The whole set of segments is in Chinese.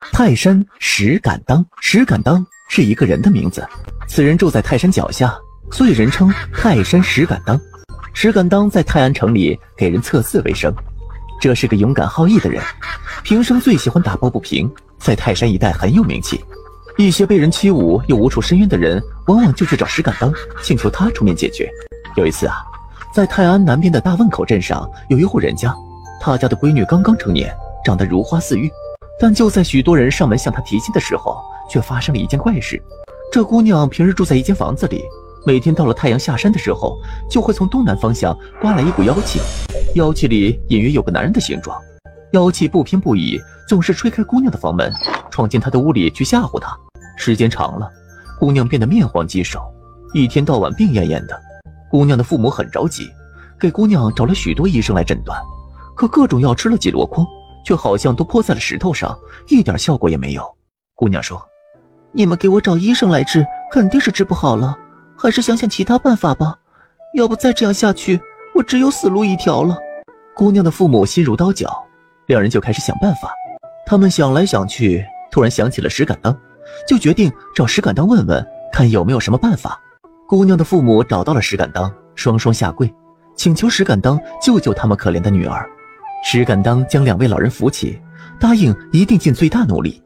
泰山石敢当，石敢当是一个人的名字。此人住在泰山脚下，所以人称泰山石敢当。石敢当在泰安城里给人测字为生，这是个勇敢好义的人，平生最喜欢打抱不平，在泰山一带很有名气。一些被人欺侮又无处申冤的人，往往就去找石敢当，请求他出面解决。有一次啊，在泰安南边的大汶口镇上，有一户人家，他家的闺女刚刚成年，长得如花似玉。但就在许多人上门向她提亲的时候，却发生了一件怪事。这姑娘平日住在一间房子里，每天到了太阳下山的时候，就会从东南方向刮来一股妖气，妖气里隐约有个男人的形状。妖气不偏不倚，总是吹开姑娘的房门，闯进她的屋里去吓唬她。时间长了，姑娘变得面黄肌瘦，一天到晚病恹恹的。姑娘的父母很着急，给姑娘找了许多医生来诊断，可各种药吃了几箩筐。却好像都泼在了石头上，一点效果也没有。姑娘说：“你们给我找医生来治，肯定是治不好了，还是想想其他办法吧。要不再这样下去，我只有死路一条了。”姑娘的父母心如刀绞，两人就开始想办法。他们想来想去，突然想起了石敢当，就决定找石敢当问问，看有没有什么办法。姑娘的父母找到了石敢当，双双下跪，请求石敢当救救他们可怜的女儿。石敢当将两位老人扶起，答应一定尽最大努力。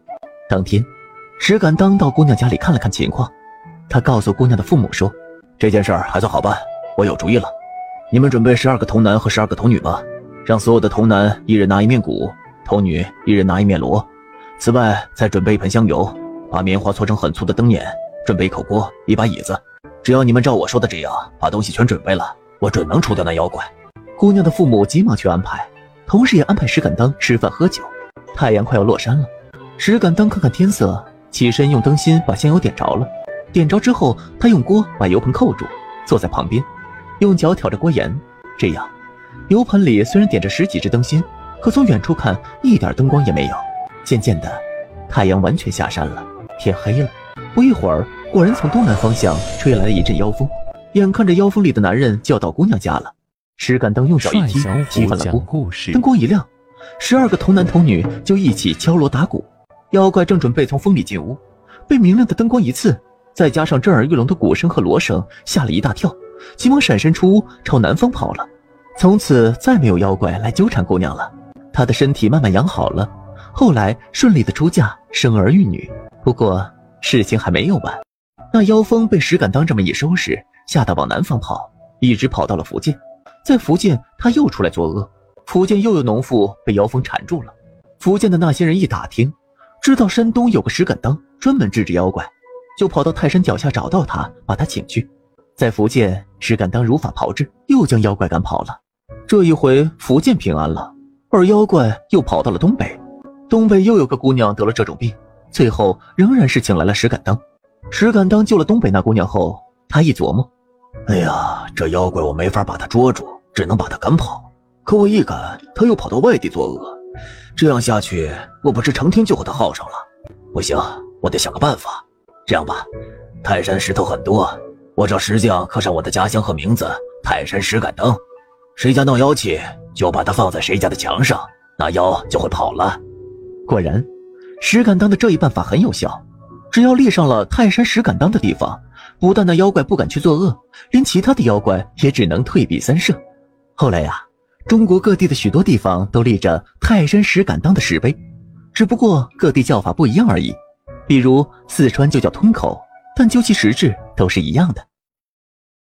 当天，石敢当到姑娘家里看了看情况，他告诉姑娘的父母说：“这件事儿还算好办，我有主意了。你们准备十二个童男和十二个童女吧，让所有的童男一人拿一面鼓，童女一人拿一面锣。此外，再准备一盆香油，把棉花搓成很粗的灯捻，准备一口锅，一把椅子。只要你们照我说的这样，把东西全准备了，我准能除掉那妖怪。”姑娘的父母急忙去安排。同时也安排石敢当吃饭喝酒。太阳快要落山了，石敢当看看天色，起身用灯芯把香油点着了。点着之后，他用锅把油盆扣住，坐在旁边，用脚挑着锅沿。这样，油盆里虽然点着十几支灯芯，可从远处看一点灯光也没有。渐渐的，太阳完全下山了，天黑了。不一会儿，果然从东南方向吹来了一阵妖风，眼看着妖风里的男人就要到姑娘家了。石敢当用脚一踢，踢翻了锅。灯光一亮，十二个童男童女就一起敲锣打鼓。妖怪正准备从风里进屋，被明亮的灯光一刺，再加上震耳欲聋的鼓声和锣声，吓了一大跳，急忙闪身出屋，朝南方跑了。从此再没有妖怪来纠缠姑娘了。她的身体慢慢养好了，后来顺利的出嫁，生儿育女。不过事情还没有完，那妖风被石敢当这么一收拾，吓得往南方跑，一直跑到了福建。在福建，他又出来作恶。福建又有农妇被妖风缠住了。福建的那些人一打听，知道山东有个石敢当专门治治妖怪，就跑到泰山脚下找到他，把他请去。在福建，石敢当如法炮制，又将妖怪赶跑了。这一回福建平安了，而妖怪又跑到了东北。东北又有个姑娘得了这种病，最后仍然是请来了石敢当。石敢当救了东北那姑娘后，他一琢磨。哎呀，这妖怪我没法把他捉住，只能把他赶跑。可我一赶，他又跑到外地作恶，这样下去，我不是成天就和他耗上了？不行，我得想个办法。这样吧，泰山石头很多，我找石匠刻上我的家乡和名字“泰山石敢当”，谁家闹妖气，就把它放在谁家的墙上，那妖就会跑了。果然，石敢当的这一办法很有效，只要立上了“泰山石敢当”的地方。不但那妖怪不敢去作恶，连其他的妖怪也只能退避三舍。后来呀，中国各地的许多地方都立着泰山石敢当的石碑，只不过各地叫法不一样而已。比如四川就叫吞口，但究其实质都是一样的。